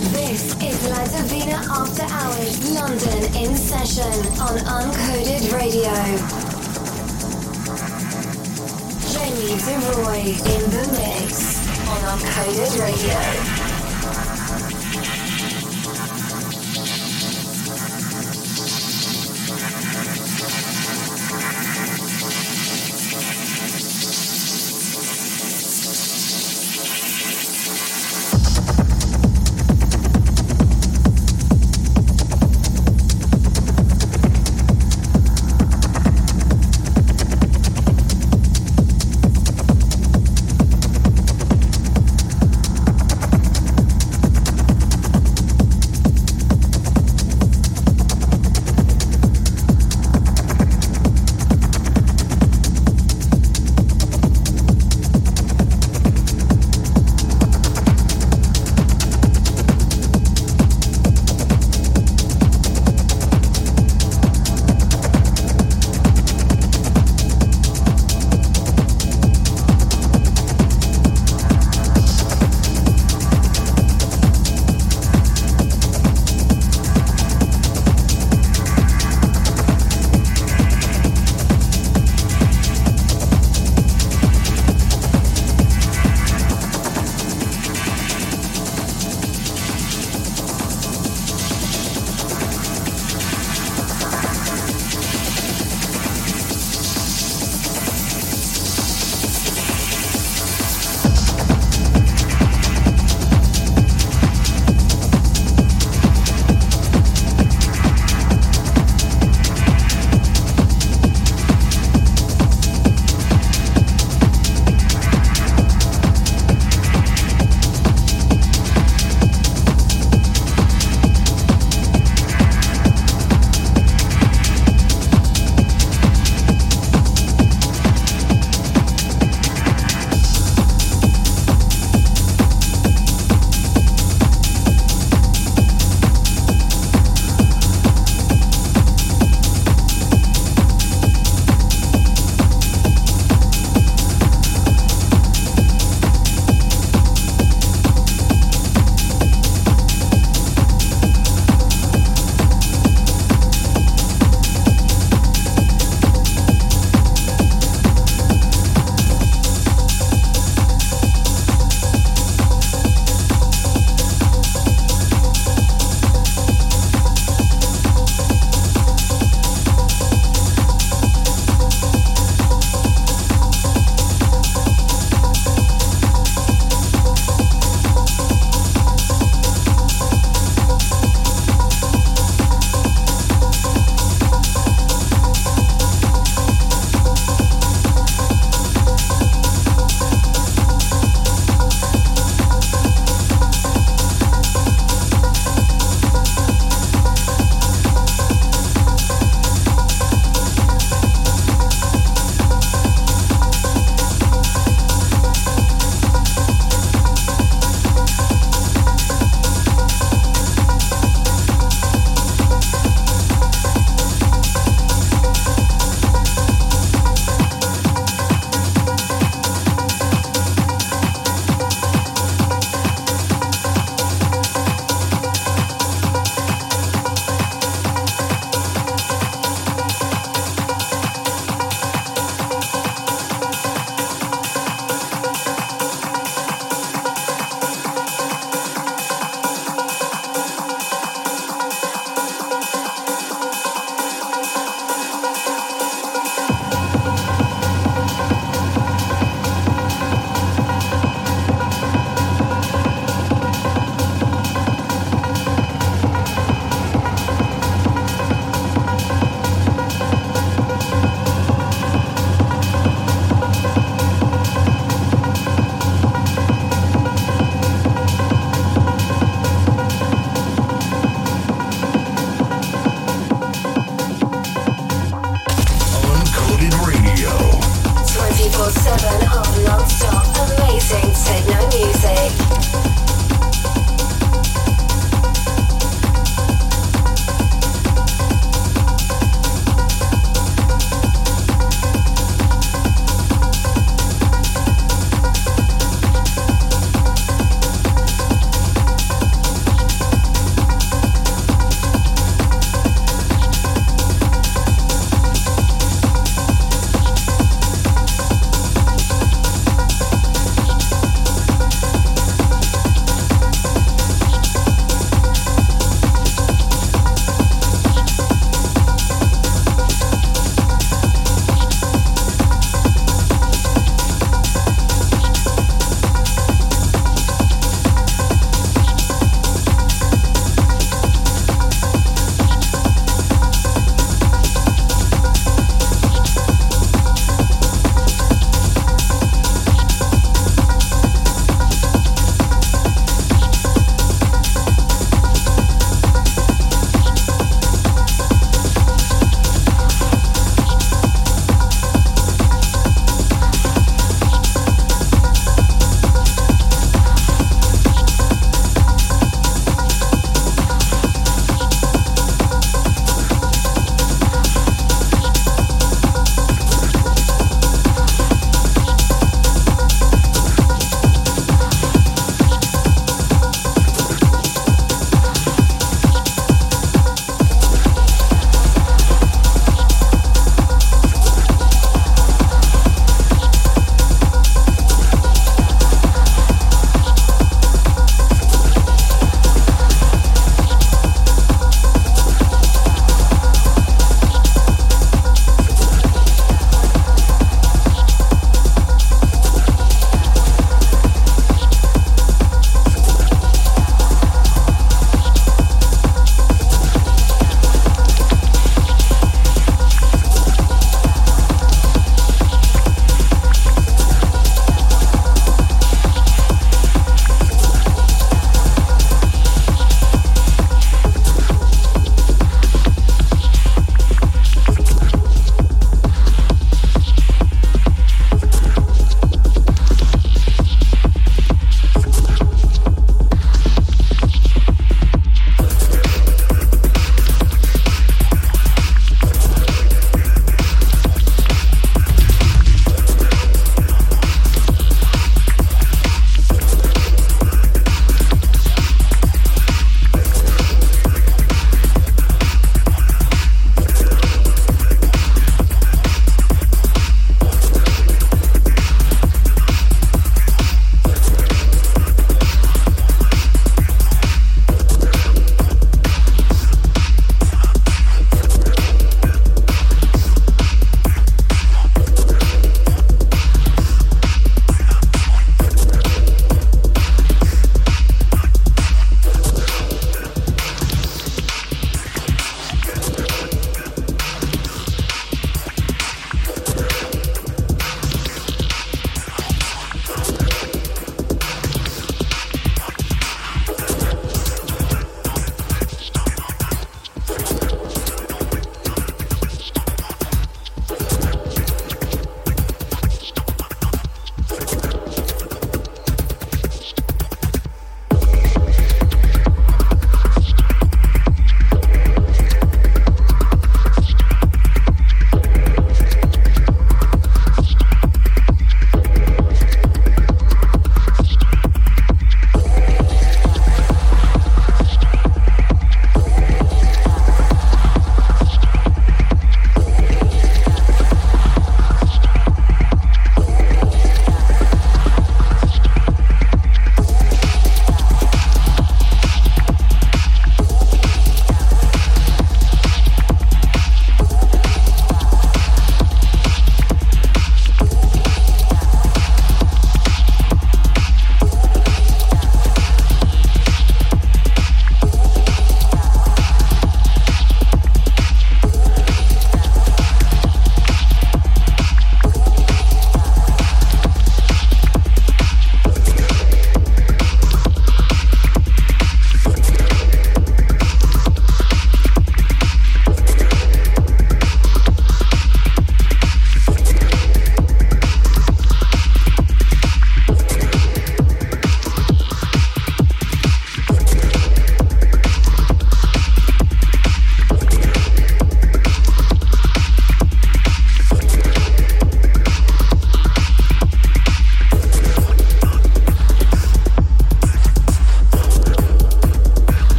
This is La Divina After Hours London in session on Uncoded Radio. Jamie de Rooy in the mix on Uncoded Radio.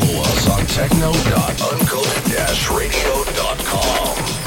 follow us on techno.uncoded-radio.com.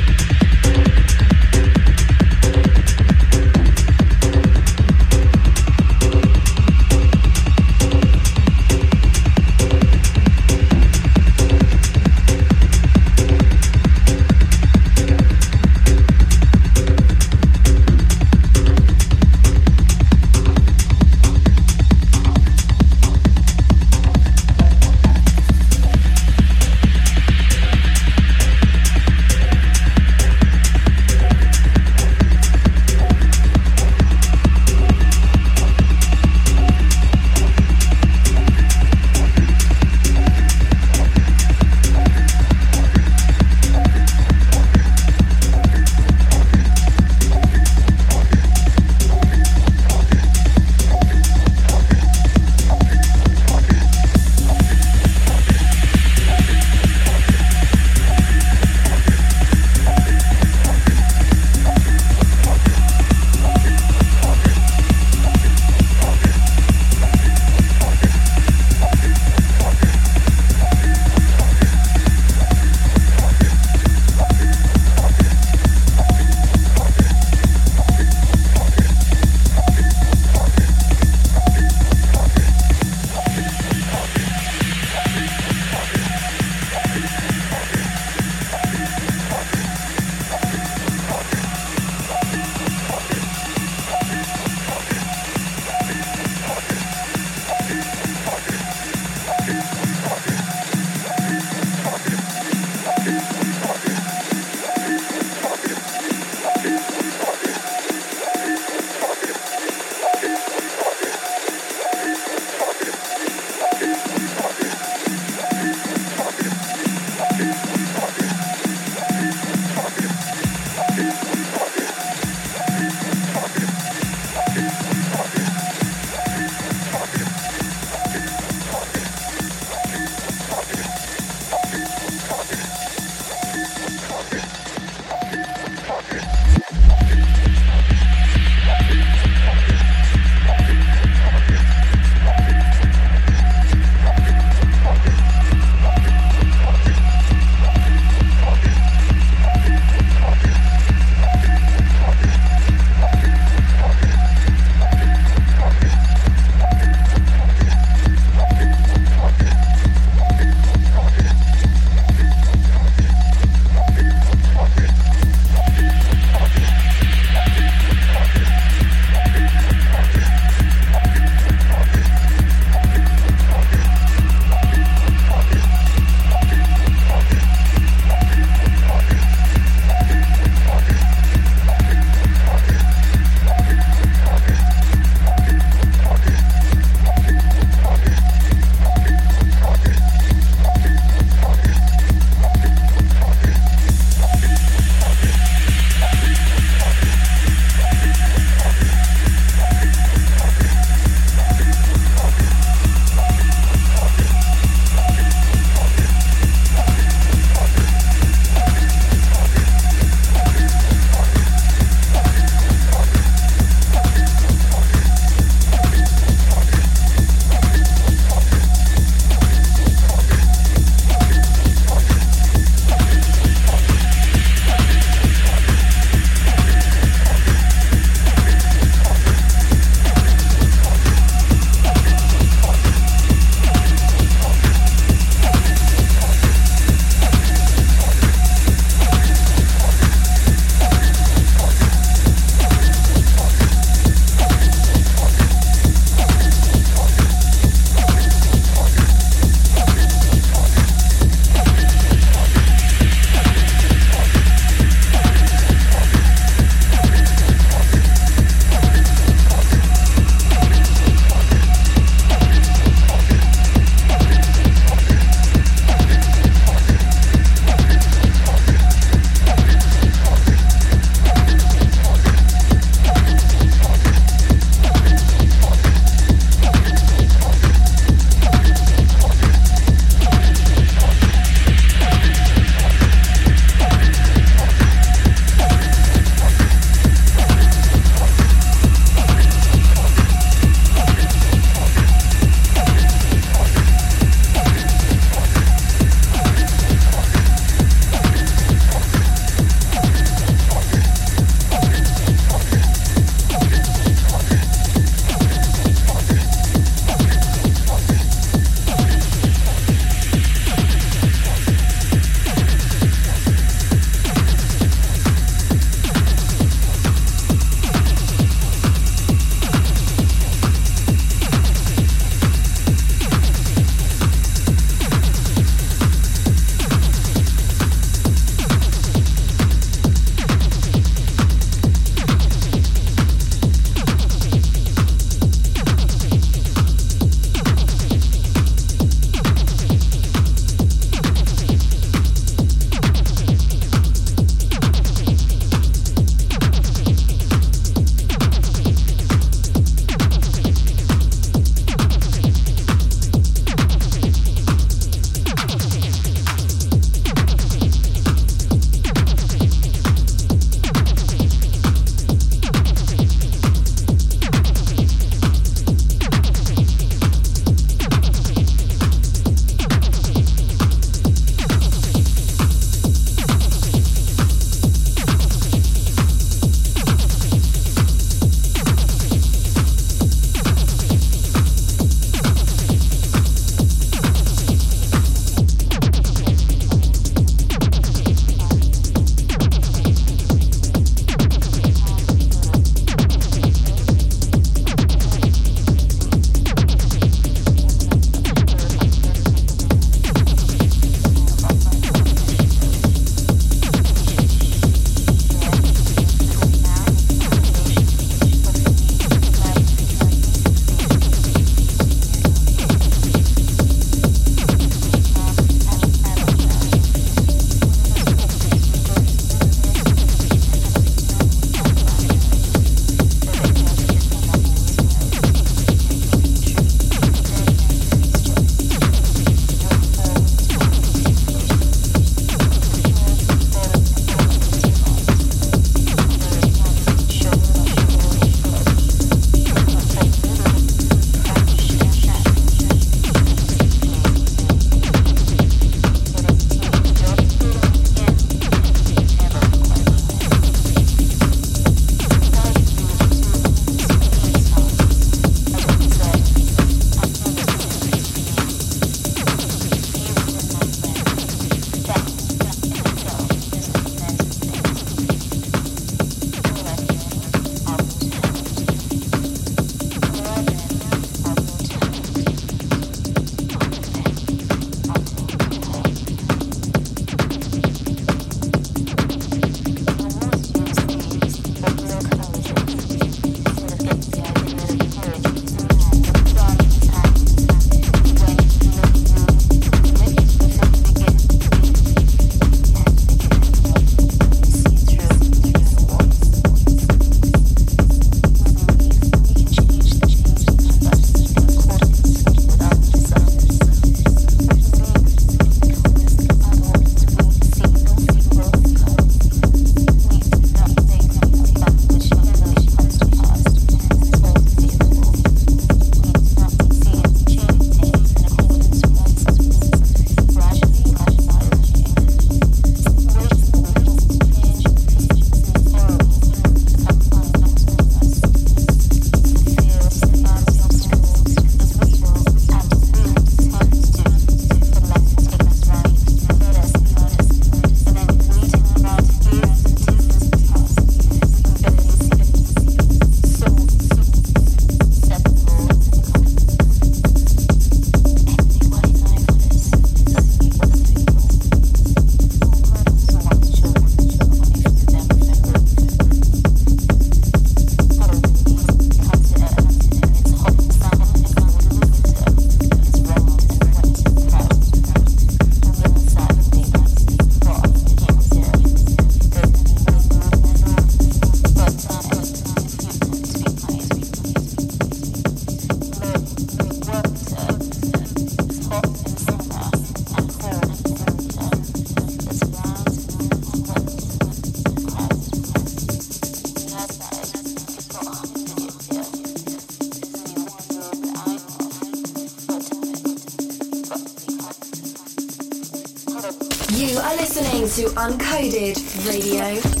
to Uncoded Radio.